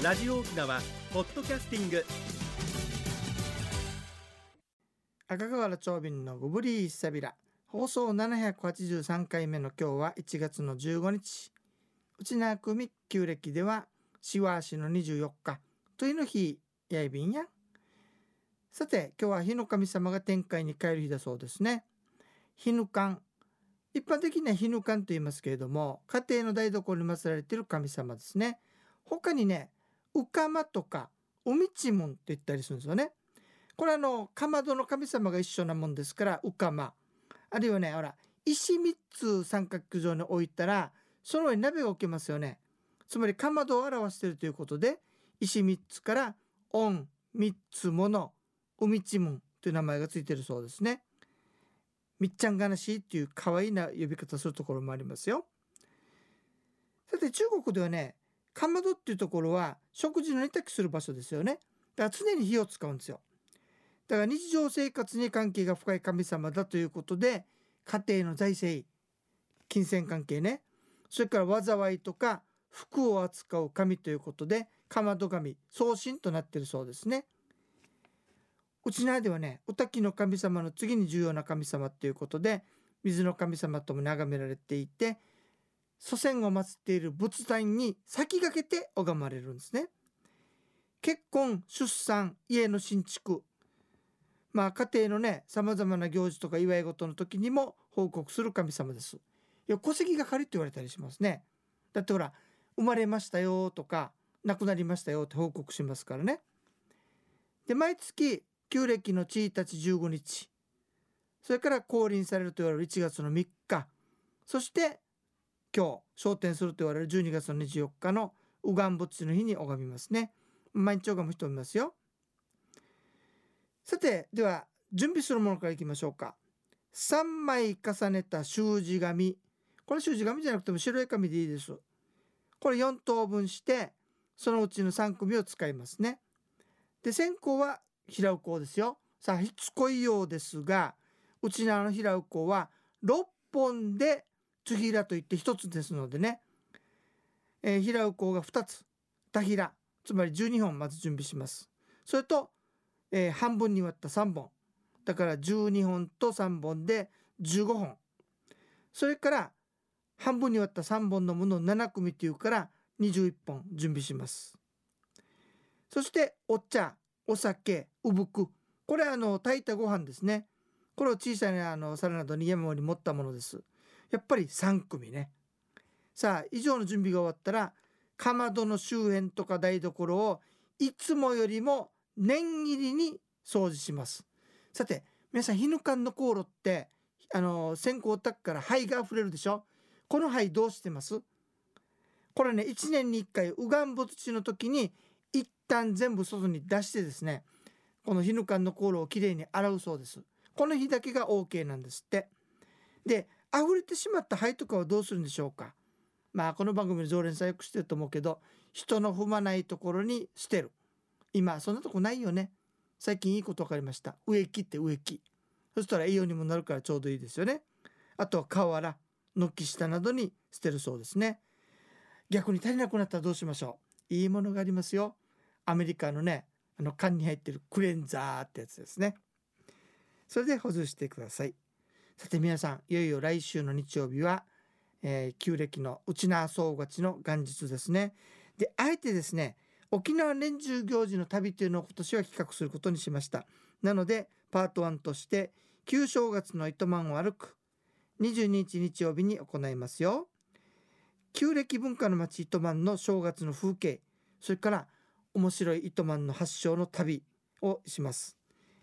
ラジオ沖縄ポッドキャスティング。赤瓦長瓶のゴブリーサビラ放送783回目の今日は1月の15日。内縄組旧暦ではしわしの24日。というの日やいびんや。さて今日は日の神様が天界に帰る日だそうですね。日ぬかん一般的には日ぬかんと言いますけれども家庭の台所に祀られている神様ですね。他にねうかまとかおみちもんって言ったりするんですよね。これあのかまどの神様が一緒なもんですからうかま。あるいはねほら石3つ三角状に置いたらその上に鍋が置けますよね。つまりかまどを表しているということで石3つから「オン3つものおみちもん」という名前がついてるそうですね。みっちゃんがなしっていう可愛いな呼び方するところもありますよ。さて中国ではねかまどっていうところは食事の煮炊きする場所ですよね。だから常に火を使うんですよ。だから日常生活に関係が深い神様だということで家庭の財政金銭関係ね。それから災いとか服を扱う神ということでかまど神送信となってるそうですね。うちなではねお滝の神様の次に重要な神様ということで水の神様とも眺められていて祖先を祀っている仏壇に先駆けて拝まれるんですね。結婚出産家の新築。まあ家庭のねさまざまな行事とか祝い事の時にも報告する神様です。いや戸籍が仮って言われたりしますね。だってほら生まれましたよとか亡くなりましたよって報告しますからね。で毎月旧暦の1日15日。それから降臨されると言われる1月の3日。そして今日昇天すると言われる12月の24日の右岸仏の日に拝みますね。毎日拝む人もいますよ。さてでは準備するものからいきましょうか。3枚重ねた習字紙。これ習字紙じゃなくても白い紙でいいです。これ4等分してそのうちの3組を使いますね。で先行は平羽行ですよ。さあしつこいようですがうちの平羽行は6本でつひらといって1つですのでね、えー、平羽行が2つ。田平。つまり12本まず準備します。それと、えー、半分に割った3本。だから12本と3本で15本。それから半分に割った3本のものを7組っていうから21本準備します。そしてお茶お酒うぶく。これはあの炊いたご飯ですね。これを小さなあの皿などに山盛り盛ったものです。やっぱり3組ね。さあ以上の準備が終わったらかまどの周辺とか台所をいつもよりも念入りに掃除します。さて皆さんヒヌカンの香炉ってあの線香炊くから灰が溢れるでしょ？この灰どうしてます？これね1年に1回右岸仏地の時に一旦全部外に出してですねこのヒヌカンの香炉をきれいに洗うそうです。この日だけが OK なんですって。で溢れてしまった灰とかはどうするんでしょうか？まあこの番組の常連さんよく知ってると思うけど人の踏まないところに捨てる。今そんなとこないよね。最近いいこと分かりました。植木って植木。そしたら栄養にもなるからちょうどいいですよね。あとは瓦。軒下などに捨てるそうですね。逆に足りなくなったらどうしましょう？いいものがありますよ。アメリカのねあの缶に入ってるクレンザーってやつですね。それで補充してください。さて皆さんいよいよ来週の日曜日は、えー、旧暦の内縄総勝ちの元日ですね。であえてですね沖縄年中行事の旅というのを今年は企画することにしました。なのでパート1として旧正月の糸満を歩く22日日曜日に行いますよ。旧暦文化の町糸満の正月の風景それから面白い糸満の発祥の旅をします。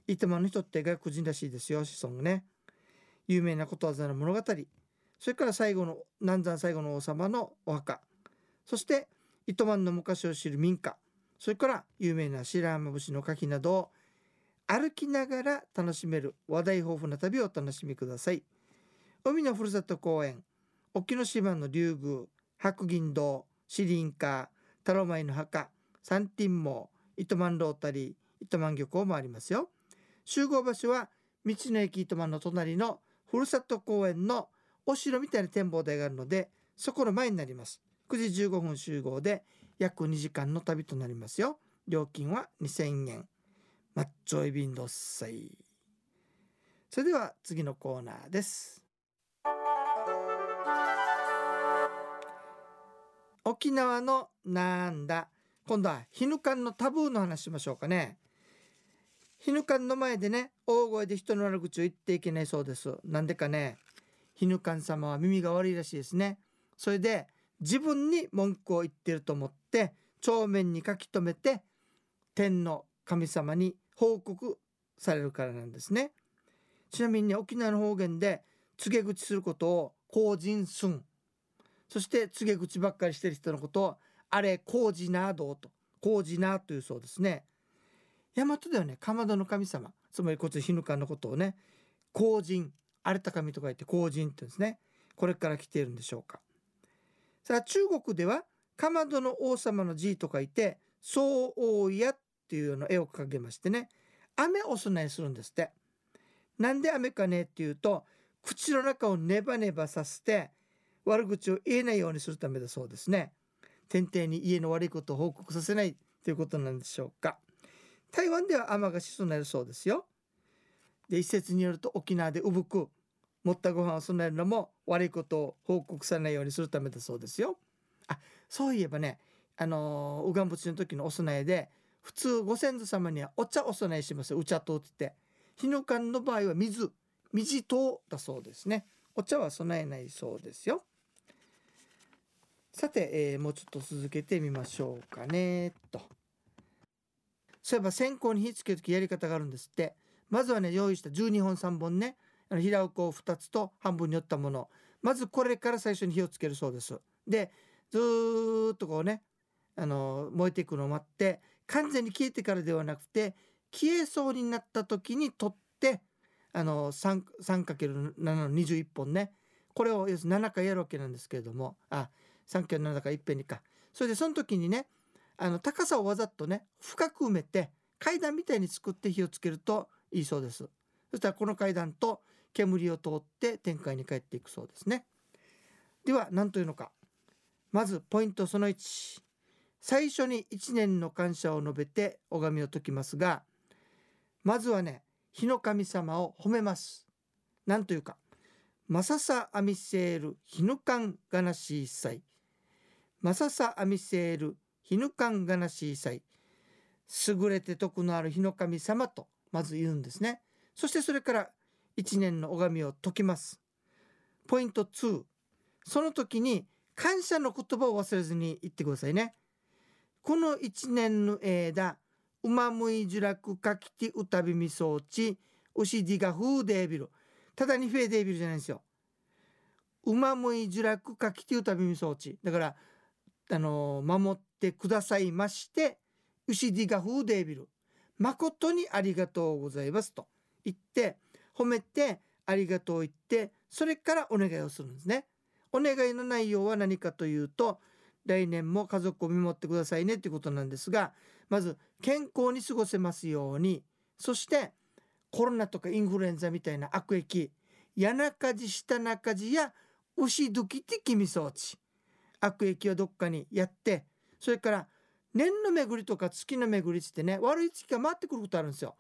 糸満の人って外国人らしいですよ子孫ね。有名なことわざの物語。それから最後の南山最後の王様のお墓。そして糸満の昔を知る民家。それから有名な白浜節の柿などを歩きながら楽しめる話題豊富な旅をお楽しみください。海のふるさと公園。沖ノ島の竜宮。白銀堂。シリンカ。ータロマイの墓。サンティンモ糸満ロータリー。糸満漁港もありますよ。集合場所は道の駅糸満の隣のふるさと公園のお城みたいな展望台があるのでそこの前になります。9時15分集合で約2時間の旅となりますよ。料金は2000円。マッチョエビンドッサイ。それでは次のコーナーです。沖縄のなんだ。今度はヒヌカンのタブーの話しましょうかね。ヒヌカンの前でね大声で人の悪口を言っていけないそうです。なんでかねヒヌカン様は耳が悪いらしいですね。それで自分に文句を言ってると思って帳面に書き留めて天の神様に報告されるからなんですね。ちなみに、ね、沖縄の方言で告げ口することを公人すんそして告げ口ばっかりしてる人のことをあれ工事などと。工事なというそうですね。大和ではね。かまどの神様。つまりこっち日ぬかのことをね。公人。荒れた神と書いて公人って言うんですね。これから来ているんでしょうか。さあ中国ではかまどの王様の字と書いて総王やっていうような絵を描けましてね。雨お供えするんですって。なんで雨かねっていうと口の中をネバネバさせて悪口を言えないようにするためだそうですね。天帝に家の悪いことを報告させないということなんでしょうか。台湾では雨がし備えるそうですよ。で一説によると沖縄でうぶく持ったご飯を備えるのも悪いことを報告されないようにするためだそうですよ。あそういえばねあのー、うがんの時のお供えで普通ご先祖様にはお茶お供えしますよ。お茶とってって。日の間の場合は水水とだそうですね。お茶は備えないそうですよ。さて、えー、もうちょっと続けてみましょうかねと。そういえば線香に火つける時やり方があるんですって。まずはね用意した12本3本ね。平うこを2つと半分に折ったもの。まずこれから最初に火をつけるそうです。でずっとこうねあの燃えていくのを待って完全に消えてからではなくて消えそうになった時に取ってあの 3×7 の21本ね。これを要するに7回やるわけなんですけれども。あ 3×7 だからいっぺんにか。それでその時にねあの高さをわざとね深く埋めて階段みたいに作って火をつけるといいそうです。そしたらこの階段と煙を通って天界に帰っていくそうですね。では何というのか。まずポイントその1最初に1年の感謝を述べて拝みを解きますがまずはね日の神様を褒めます。何というか。マササアミセールヒヌカンガナシーサイマササアミセールヒヌカンガナシーサイ優れて徳のある日の神様とまず言うんですね。そしてそれから一年の拝みを解きますポイント2その時に感謝の言葉を忘れずに言ってくださいねこの一年の間うまむいじゅらくかきてうたびみそうちうしディガフーデービルただにフェーデービルじゃないんですよ。うまむいじゅらくかきてうたびみそうち。だからあの守ってくださいまして牛ディガフーデービル。誠にありがとうございますと。言って褒めてありがとう言ってそれからお願いをするんですね。お願いの内容は何かというと来年も家族を見守ってくださいねっていうことなんですがまず健康に過ごせますように。そしてコロナとかインフルエンザみたいな悪役谷中地下中地や牛どきて君装置。悪役をどっかにやってそれから年の巡りとか月の巡りってね悪い月が回ってくることあるんですよ。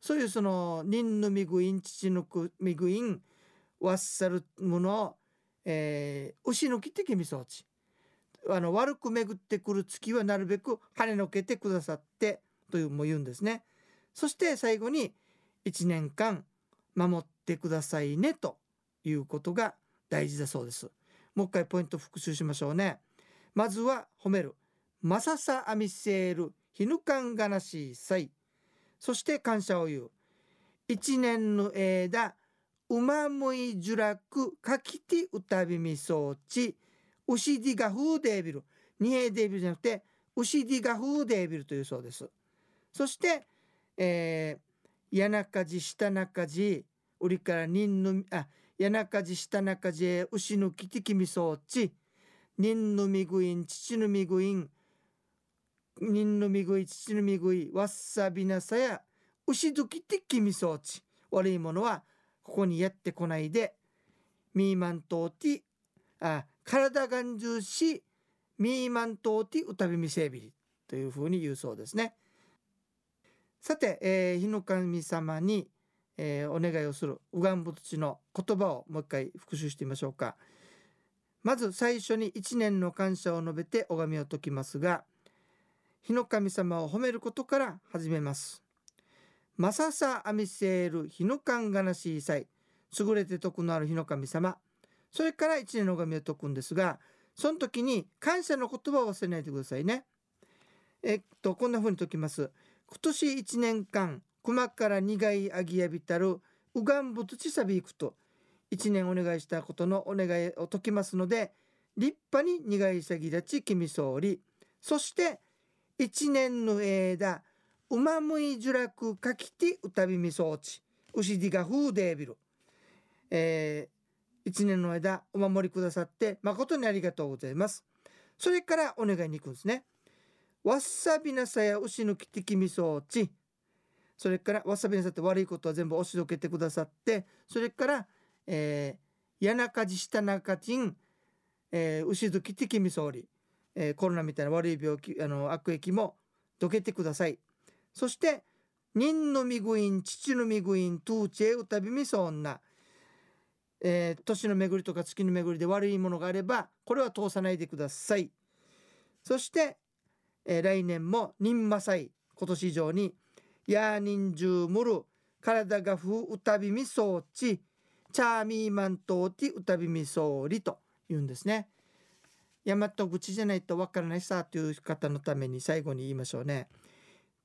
そういうその人のみぐいん父のみぐいんわっさるものを、えー、牛のきって君装置あの悪く巡ってくる月はなるべく跳ねのけてくださってというも言うんですね。そして最後に1年間守ってくださいねということが大事だそうです。もう一回ポイント復習しましょうね。まずは褒める。マササアミセールヒヌカンガナシーサイ。そして感謝を言う。一年の間、うまむいじゅらくかきてうたびみそうち。ウシディガフーデービル。二平デービルじゃなくて、ウシディガフーデービルというそうです。そして、えー、谷中地下中地、売りから人の、あ、谷中地下中地へ牛のきてきみそうち、人のみぐいん、父のみぐいん、人のみぐい、父のみぐい、わっさびなさや、牛どきてきみそうち。悪いものはここにやってこないで、ミーマントーティ、あ、体がんじゅうし、ミーマントーティウタビミセービリというふうに言うそうですね。さて、えー、日の神様に、えー、お願いをするウガンブ土の言葉をもう一回復習してみましょうか。まず最初に一年の感謝を述べて拝みを解きますが日の神様を褒めることから始めます。マササアミセール日の神がなしいさい優れて徳のある日の神様。それから一年の拝みを解くんですがその時に感謝の言葉を忘れないでくださいね。えっとこんな風に解きます。今年1年間熊から苦いあぎやびたるうがんぶつちさびいくと1年お願いしたことのお願いを解きますので立派に苦いさぎ立ち君総理そして1年の間うまむいじゅらくかきてうたびみそうち。うしりがふうでびる、えー、1年の間お守りくださって誠にありがとうございます。それからお願いに行くんですね。わっさびなさや牛のきてきみそうち。それからわっさびなさって悪いことは全部押しどけてくださって。それからえー、谷中地下中鎮、えー、牛月的み総理、えー、コロナみたいな悪い病気あの悪役もどけてください。そして人のみぐいん父のみぐいんトゥーチェウタビミソ女えー、年の巡りとか月の巡りで悪いものがあればこれは通さないでください。そして、えー、来年も任マサイ今年以上にヤーニンジュームル体がふうたびみそうちチャーミーマントーティウタビミソーリと言うんですね。大和口じゃないとわからないさという方のために最後に言いましょうね。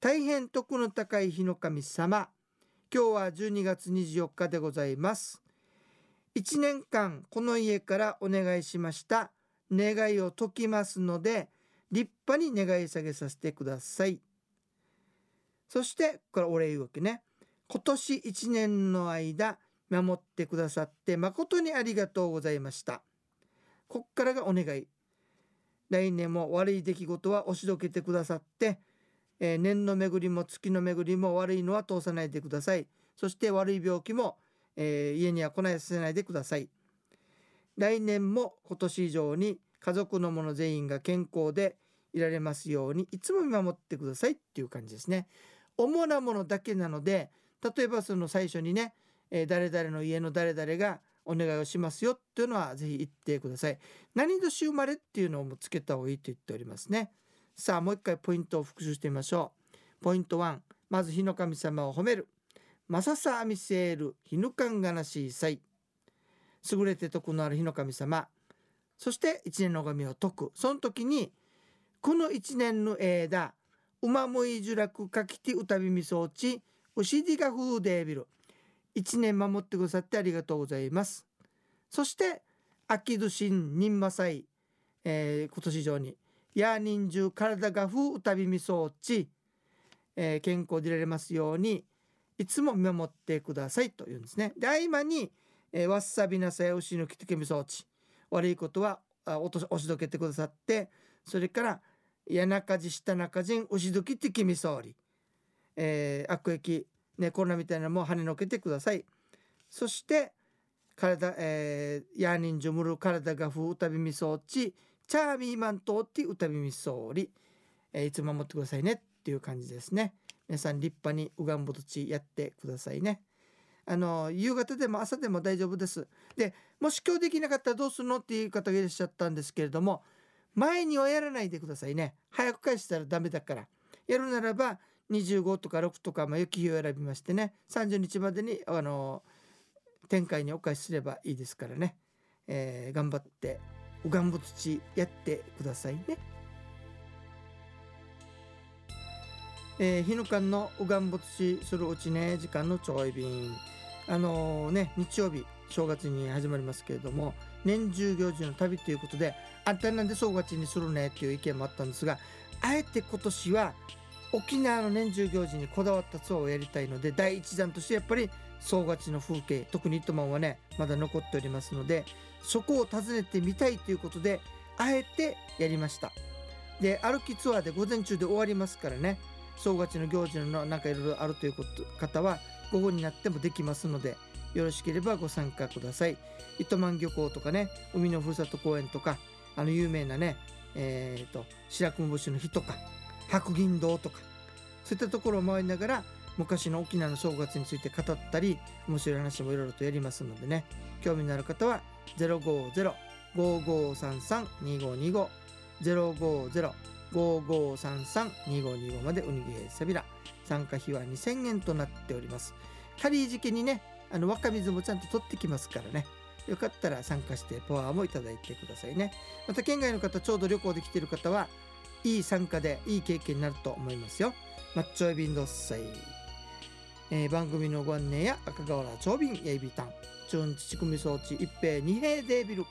大変徳の高い日の神様。今日は12月24日でございます。1年間この家からお願いしました願いを解きますので立派に願い下げさせてください。そしてこれお礼言うわけね。今年1年の間守ってくださって誠にありがとうございました。こっからがお願い。来年も悪い出来事は押しどけてくださって、えー、年の巡りも月の巡りも悪いのは通さないでください。そして悪い病気も、えー、家には来ないさせないでください。来年も今年以上に家族の者全員が健康でいられますようにいつも見守ってくださいっていう感じですね。主なものだけなので例えばその最初にねえー、誰々の家の誰々がお願いをしますよっていうのはぜひ言ってください。何年生まれっていうのもつけた方がいいと言っておりますね。さあもう一回ポイントを復習してみましょう。ポイント1まず日の神様を褒める。まささあみせる日の神がなしいさい。優れて徳のある日の神様。そして一年の神を解く。その時にこの一年の間うまむいじゅらくかきてうたびみそうちうしりがふうでびる。1年守ってくださってありがとうございます。そして秋年任馬祭、えー、今年以上にや人中体がふうたびみそうち、えー、健康でられますようにいつも見守ってくださいというんですね。で合間に、えー、わっさびなさや牛のきてけみそうち悪いことはあ落とし押しどけてくださってそれから谷中地下中人牛どきてきみそうり、えー、悪役ね、コロナみたいなのも跳ねのけてください。そして体、えー、ヤーニンジュムル体がふうたびみそうちチャーミーマントーティうたびみそうり、えー、いつも守ってくださいねっていう感じですね。皆さん立派にうがんぼとちやってくださいね。あの夕方でも朝でも大丈夫です。でもし今日できなかったらどうするのっていう方がいらっしゃったんですけれども前にはやらないでくださいね。早く返したらダメだから。やるならば25とか6とか、まあ、雪日を選びましてね。30日までにあの展開にお返しすればいいですからね、えー、頑張っておがんぼ土やってくださいね。えー、日の間のおがんぼ土するうちね時間のちょい便。あのー、ね日曜日正月に始まりますけれども年中行事の旅ということであんたなんで正月にするねっていう意見もあったんですがあえて今年は沖縄の年中行事にこだわったツアーをやりたいので第一弾としてやっぱり総勝ちの風景特に糸満はねまだ残っておりますのでそこを訪ねてみたいということであえてやりました。で歩きツアーで午前中で終わりますからね総勝ちの行事のなんかいろいろあるということ方は午後になってもできますのでよろしければご参加ください。糸満漁港とかね海のふるさと公園とかあの有名なねえー、と白雲節の日とか白銀堂とかそういったところを回りながら昔の沖縄の正月について語ったり面白い話もいろいろとやりますのでね。興味のある方は050-5533-2525 050-5533-2525までウニゲーサビラ参加費は2000円となっております。仮時期にねあの若水もちゃんと取ってきますからね。よかったら参加してパワーもいただいてくださいね。また県外の方ちょうど旅行で来てる方はいい参加でいい経験になると思いますよ。マッチョエビンドッサイ、えー番組のご案内や赤瓦長瓶やいびたんチュンチチクミ装置一平二平デービル。